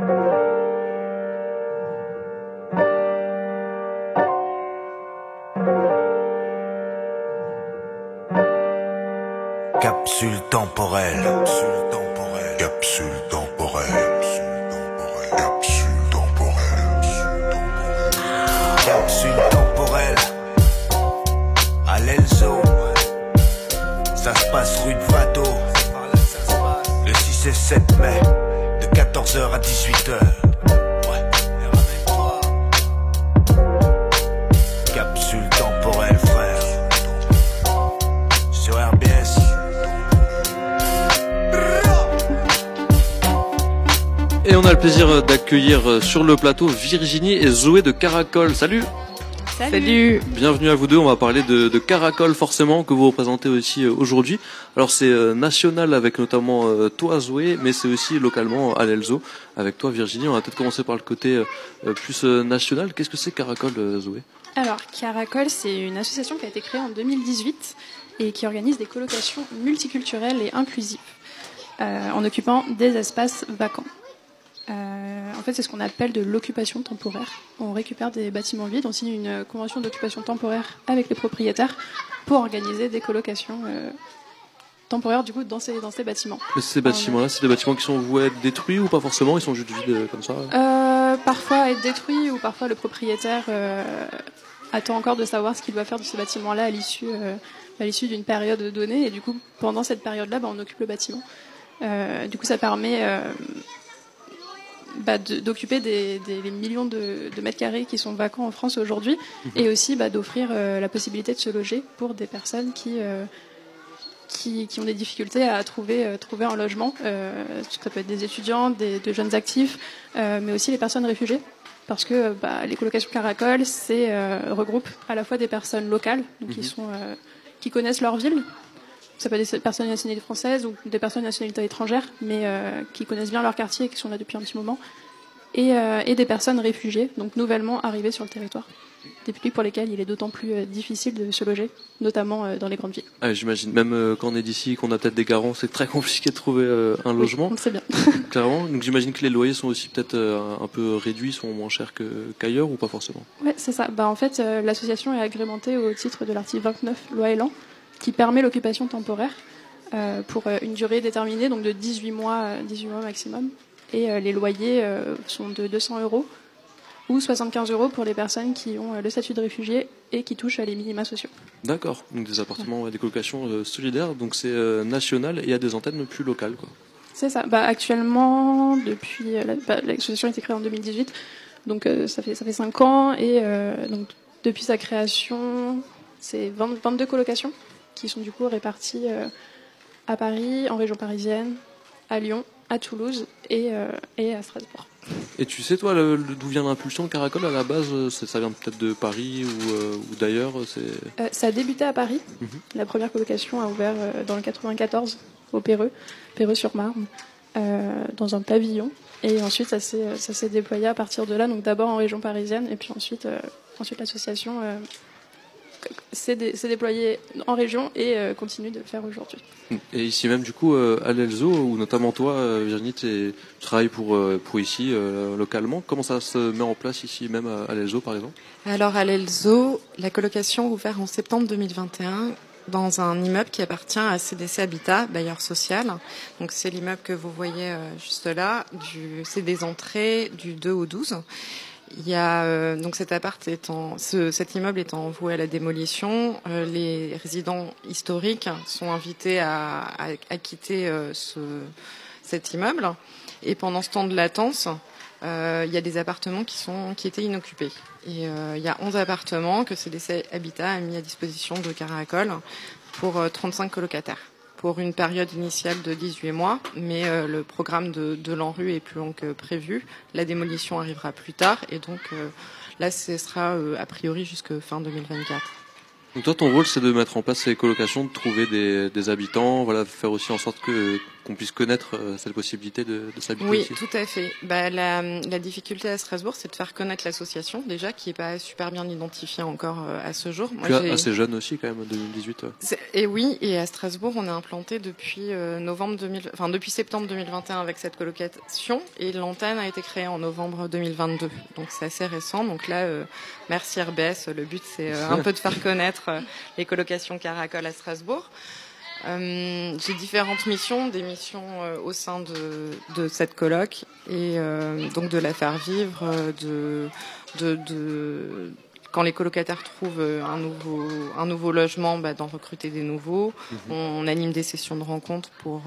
Capsule temporelle. Capsule temporelle. Capsule temporelle. Capsule temporelle. Capsule temporelle. À l'Elzo. Ça se passe rue de Vato. Le 6 et 7 mai. De 14h à 18h. Capsule temporelle, frère. Sur RBS. Et on a le plaisir d'accueillir euh, sur le plateau Virginie et Zoé de Caracol. Salut Salut. Bienvenue à vous deux, on va parler de, de Caracol forcément, que vous représentez aussi euh, aujourd'hui. Alors c'est euh, national avec notamment euh, toi Zoé, mais c'est aussi localement à l'Elzo avec toi Virginie. On va peut-être commencer par le côté plus national. Qu'est-ce que c'est Caracol Zoé? Alors, Caracol, c'est une association qui a été créée en 2018 et qui organise des colocations multiculturelles et inclusives euh, en occupant des espaces vacants. Euh, en fait, c'est ce qu'on appelle de l'occupation temporaire. On récupère des bâtiments vides, on signe une convention d'occupation temporaire avec les propriétaires pour organiser des colocations euh, temporaires du coup dans ces, dans ces bâtiments. Mais Ces bâtiments-là, c'est des bâtiments qui sont voués à être détruits ou pas forcément Ils sont juste vides euh, comme ça Euh, parfois être détruit ou parfois le propriétaire attend encore de savoir ce qu'il doit faire de ce bâtiment-là à l'issue à l'issue d'une période donnée et du coup pendant cette période-là bah, on occupe le bâtiment. Du coup ça permet bah, d'occuper des, des- des millions de, de mètres carrés qui sont vacants en France aujourd'hui et aussi bah, d'offrir euh, la possibilité de se loger pour des personnes qui euh, qui, qui ont des difficultés à trouver, euh, trouver un logement. Ça peut être des étudiants, des, de jeunes actifs, mais aussi les personnes réfugiées. Parce que bah, les colocations Caracol, c'est regroupe à la fois des personnes locales, donc qui, sont, euh, qui connaissent leur ville. Ça peut être des personnes de nationalité française ou des personnes de nationalité étrangère, mais euh, qui connaissent bien leur quartier et qui sont là depuis un petit moment. Et, euh, et des personnes réfugiées, donc nouvellement arrivées sur le territoire. Des publics pour lesquels il est d'autant plus euh, difficile de se loger, notamment dans les grandes villes. Ah, J'imagine, même quand on est d'ici, qu'on a peut-être des garants, c'est très compliqué de trouver un logement. Sait bien. Clairement. Donc j'imagine que les loyers sont aussi peut-être un peu réduits, sont moins chers qu'ailleurs ou pas forcément? Ouais, c'est ça. Bah, en fait, l'association est agrémentée au titre de l'article 29 loi Elan, qui permet l'occupation temporaire euh, pour euh, une durée déterminée, donc de 18 mois, euh, 18 mois maximum. Et euh, les loyers euh, sont de 200 euros ou 75 euros pour les personnes qui ont euh, le statut de réfugié et qui touchent à les minima sociaux. D'accord. Donc des appartements, ouais, des colocations euh, solidaires. Donc c'est euh, national et il y a des antennes plus locales, quoi. C'est ça. Bah, actuellement, depuis euh, la- bah, l'association a été créée en 2018, donc euh, ça fait ça fait cinq ans et euh, donc depuis sa création, c'est 20 22 colocations qui sont du coup réparties euh, à Paris, en région parisienne, à Lyon, à Toulouse et euh, et à Strasbourg. Et tu sais toi d'où vient l'impulsion de Caracol à la base euh, Ça vient peut-être de Paris ou, euh, ou d'ailleurs. Euh, ça a débuté à Paris. Mhm. La première colocation a ouvert euh, dans le 94 au Péreux, Péreux-sur-Marne, dans un pavillon. Et ensuite, ça s'est ça s'est déployé à partir de là. Donc d'abord en région parisienne, et puis ensuite, ensuite l'association s'est dé- s'est déployée en région et euh, continue de le faire aujourd'hui. Et ici même du coup euh, à l'Elzo où notamment toi euh, Virginie tu travailles pour euh, pour ici euh, localement. Comment ça se met en place ici même à, à l'Elzo par exemple? Alors à l'Elzo, la colocation ouvert en septembre 2021 dans un immeuble qui appartient à CDC Habitat, bailleur social. Donc c'est l'immeuble que vous voyez euh, juste là. Du, c'est des entrées du 2 au 12. Il y a euh, donc cet appart cet immeuble étant voué à la démolition, euh, les résidents historiques sont invités à, quitter euh, ce, cet immeuble. Et pendant ce temps de latence, il y a des appartements qui sont qui étaient inoccupés. Il y a 11 appartements que CDC Habitat a mis à disposition de Caracol pour euh, 35 colocataires pour une période initiale de 18 mois, mais euh, le programme de, de l'ANRU est plus long que prévu. La démolition arrivera plus tard et donc euh, là ce sera euh, a priori jusque fin 2024. Donc toi ton rôle c'est de mettre en place ces colocations, de trouver des, des habitants, voilà faire aussi en sorte que qu'on puisse connaître euh, cette possibilité de, de s'habiter Oui, tout à fait. Bah, la, la difficulté à Strasbourg, c'est de faire connaître l'association, déjà, qui n'est pas super bien identifiée encore euh, à ce jour. Moi, Puis assez jeune aussi quand même, 2018. ouais. C'est- Et oui, et à Strasbourg, on est implanté depuis euh, novembre 2000, enfin depuis septembre 2021 avec cette colocation, et l'antenne a été créée en novembre 2022. Donc c'est assez récent. Donc là, euh, merci RBS. Le but c'est euh, un peu de faire connaître euh, les colocations Caracol à Strasbourg. Euh, J'ai différentes missions, des missions euh, au sein de, de cette coloc et euh, donc de la faire vivre, euh, de, de, de quand les colocataires trouvent un nouveau un nouveau logement, bah, d'en recruter des nouveaux. on, on anime des sessions de rencontres pour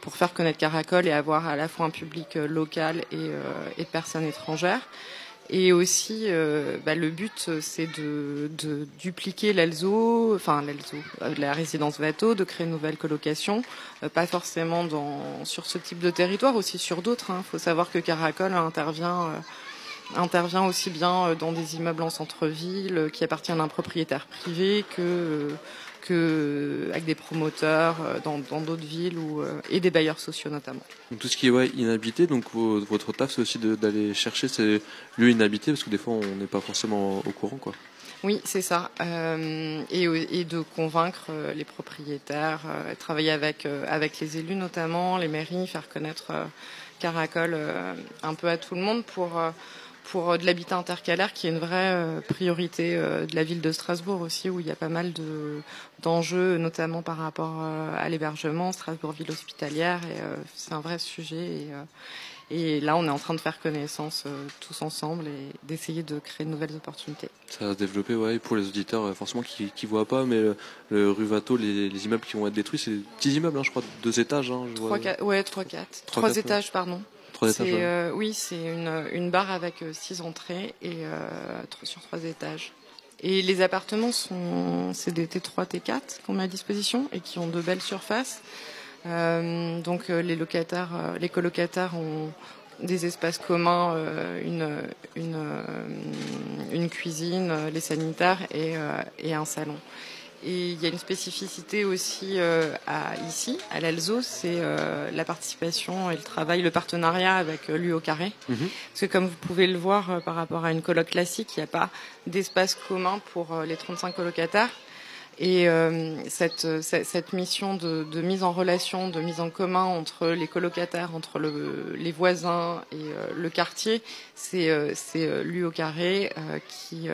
pour faire connaître Caracol et avoir à la fois un public local et, euh, et personnes étrangères. Et aussi, euh, bah, le but, euh, c'est de, de dupliquer l'Alzo, enfin l'Alzo, euh, la résidence Vato, de créer une nouvelle colocation, euh, pas forcément dans, sur ce type de territoire, aussi sur d'autres. Il faut savoir que Caracol intervient, euh, intervient aussi bien euh, dans des immeubles en centre-ville qui appartiennent à un propriétaire privé que, que avec des promoteurs euh, dans d'autres villes ou, euh, et des bailleurs sociaux notamment. Donc, tout ce qui est ouais, inhabité, donc votre taf c'est aussi d'aller chercher ces lieux inhabités parce que des fois on n'est pas forcément au courant quoi. Oui, c'est ça. Euh, et, et de convaincre les propriétaires, euh, travailler avec, euh, avec les élus notamment, les mairies, faire connaître Caracol un peu à tout le monde pour, pour euh, de l'habitat intercalaire qui est une vraie euh, priorité euh, de la ville de Strasbourg aussi, où il y a pas mal de, d'enjeux, notamment par rapport à l'hébergement, Strasbourg ville hospitalière, et c'est un vrai sujet. Et, et là, on est en train de faire connaissance tous ensemble et d'essayer de créer de nouvelles opportunités. Ça va se développer, ouais, et pour les auditeurs forcément qui qui voient pas, mais le, le rue Vato, les, les immeubles qui vont être détruits, c'est des petits immeubles, hein, je crois, de deux étages. Hein, je vois. Trois, quatre, ouais, trois, quatre. Trois, Trois quatre, étages, pardon. Trois C'est, étages. ouais. euh, oui, c'est une, une barre avec euh, six entrées et euh, sur trois étages. Et les appartements sont, c'est des T3, T4 qu'on met à disposition et qui ont de belles surfaces. Euh, donc les locataires, les colocataires ont des espaces communs, une, une, une cuisine, les sanitaires et, et un salon. Et il y a une spécificité aussi euh, à, ici, à l'Alzo, c'est euh, la participation et le travail, le partenariat avec euh, l'UO Carré. Mhm. Parce que comme vous pouvez le voir euh, par rapport à une coloc classique, il n'y a pas d'espace commun pour les 35 colocataires. Et cette, mission de, de mise en relation, de mise en commun entre les colocataires, entre le, les voisins et le quartier, c'est euh, l'UO Carré qui,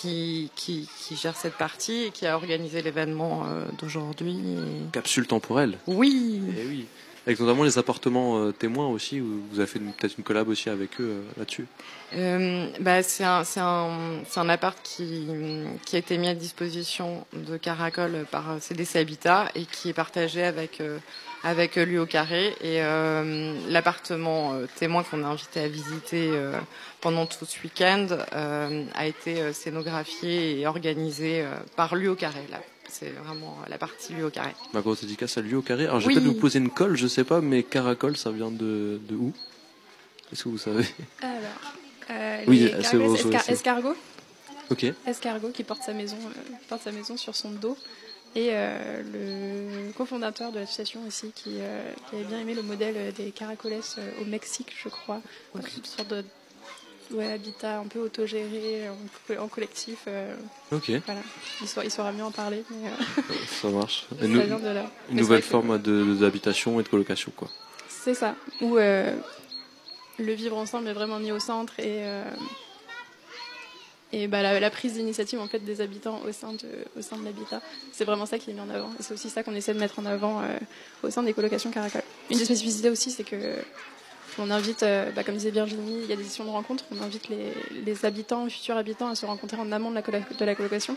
qui, qui, qui gère cette partie et qui a organisé l'événement euh, d'aujourd'hui. Et- Capsule temporelle. Oui, Eh oui. Avec notamment les appartements euh, témoins aussi, où vous avez fait peut-être une collab aussi avec eux euh, là-dessus. Euh, bah, c'est un, un, un appart qui, qui a été mis à disposition de Caracol par CDC Habitat et qui est partagé avec, euh, avec euh, lui au carré. Et euh, l'appartement euh, témoin qu'on a invité à visiter euh, pendant tout ce week-end euh, a été euh, scénographié et organisé euh, par lui au carré. Là. C'est vraiment la partie lui au carré. Ma grosse dédicace à lui au carré. Alors, je vais Oui. peut-être vous poser une colle, je sais pas, mais caracol, ça vient de, de où? Est-ce que vous savez? Alors, euh, Oui, les c'est bon, escar- escargot, Ok. escargot qui porte sa maison, euh, porte sa maison sur son dos. Et euh, le cofondateur de l'association aussi, qui, euh, qui avait bien aimé le modèle des caracoles euh, au Mexique, je crois. Donc, une sorte de ouais, habitat un peu autogéré, en, co- en collectif. euh, Ok, voilà. Il, saura, il saura mieux en parler, mais euh, ça marche. ça Une, nou- vient de là. une Mais c'est nouvelle forme d'habitation et de colocation, quoi. C'est ça. Où euh, le vivre ensemble est vraiment mis au centre et, euh, et bah, la, la prise d'initiative en fait, des habitants au sein de, au sein de l'habitat. C'est vraiment ça qui est mis en avant. C'est aussi ça qu'on essaie de mettre en avant euh, au sein des colocations Caracol. Une des spécificités aussi, c'est que on invite, euh, bah, comme disait Virginie, il y a des sessions de rencontres, on invite les, les habitants, futurs habitants à se rencontrer en amont de la, de la colocation.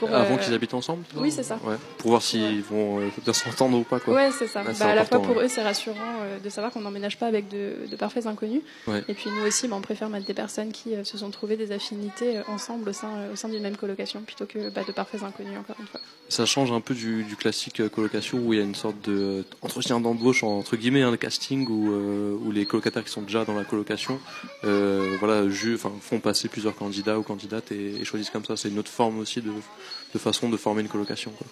Pour, Avant euh, qu'ils habitent ensemble oui, c'est ça. Ouais. Pour voir s'ils vont euh, bien s'entendre ou pas, quoi. Ouais, c'est ça. Ah, Bah, à la fois pour ouais. eux, c'est rassurant euh, de savoir qu'on n'emménage pas avec de, de parfaits inconnus. Ouais. Et puis nous aussi, bah, on préfère mettre des personnes qui euh, se sont trouvées des affinités ensemble au sein, au sein d'une même colocation plutôt que bah, de parfaits inconnus, encore une fois. Ça change un peu du, du classique colocation où il y a une sorte de entretien d'embauche entre guillemets, un casting où, où les colocataires qui sont déjà dans la colocation, voilà, ju- enfin, font passer plusieurs candidats ou candidates et, et choisissent comme ça. C'est une autre forme aussi de, de façon de former une colocation. Quoi.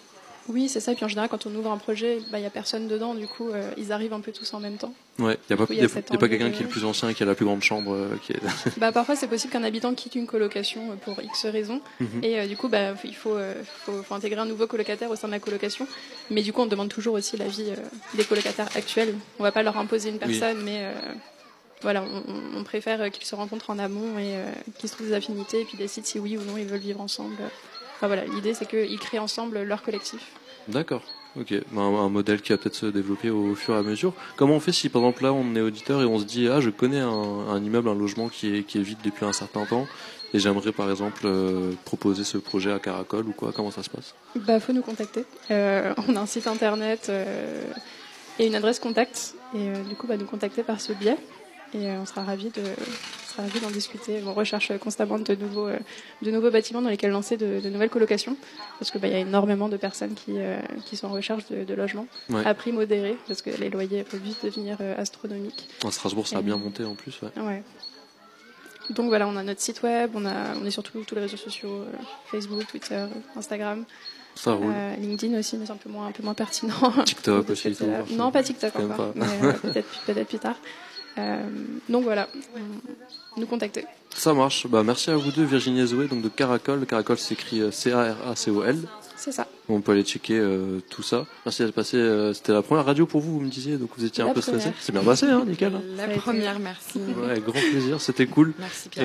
Oui, c'est ça. Et puis en général, quand on ouvre un projet, bah, il n'y a personne dedans. Du coup, euh, ils arrivent un peu tous en même temps. Ouais, il n'y a pas, a a- a quelqu'un de- qui est le plus ancien, qui a la plus grande chambre. euh, qui est... Bah, parfois, c'est possible qu'un habitant quitte une colocation euh, pour X raisons. Mhm. Et euh, du coup, bah, il faut, faut, faut intégrer un nouveau colocataire au sein de la colocation. Mais du coup, on demande toujours aussi l'avis des colocataires actuels. On va pas leur imposer une personne, mais voilà, on, on- préfère qu'ils se rencontrent en amont et qu'ils se trouvent des affinités et puis décident si oui ou non ils veulent vivre ensemble. Enfin voilà, l'idée c'est qu'ils créent ensemble leur collectif. D'accord. Ok, Bah, un, un modèle qui va peut-être se développer au fur et à mesure. Comment on fait si par exemple là on est auditeur et on se dit ah je connais un, un immeuble, un logement qui est, qui est vide depuis un certain temps et j'aimerais par exemple euh, proposer ce projet à Caracol ou quoi Comment ça se passe? Bah, faut nous contacter. Euh, on a un site internet euh, et une adresse contact. Et euh, du coup, bah, nous contacter par ce biais. Et euh, on sera ravis de, ravis d'en discuter. On recherche constamment de nouveaux, euh, de nouveaux bâtiments dans lesquels lancer de, de nouvelles colocations, parce que bah, y a énormément de personnes qui, euh, qui sont en recherche de, de logements Ouais. à prix modéré, parce que les loyers peuvent vite devenir euh, astronomiques. À Strasbourg ça a bien monté en plus. Ouais. Ouais. Donc voilà, on a notre site web, on, a, on est sur tous les réseaux sociaux, Facebook, Twitter, Instagram. Ça roule. Euh, LinkedIn aussi, mais c'est un peu moins, un peu moins pertinent. TikTok aussi. tout. Non, pas TikTok encore, pas. mais euh, peut-être peut-être plus tard. Euh, donc voilà, nous contacter. Ça marche. Bah merci à vous deux Virginie et Zoé donc de Caracol. Caracol s'écrit euh, C-A-R-A-C-O-L. C'est ça. On peut aller checker euh, tout ça. Merci d'être passé. euh, C'était la première radio pour vous, vous me disiez, donc vous étiez un peu stressé. C'est bien passé, hein, nickel. hein. La première, merci. Ouais, grand plaisir, c'était cool. Merci Pierre.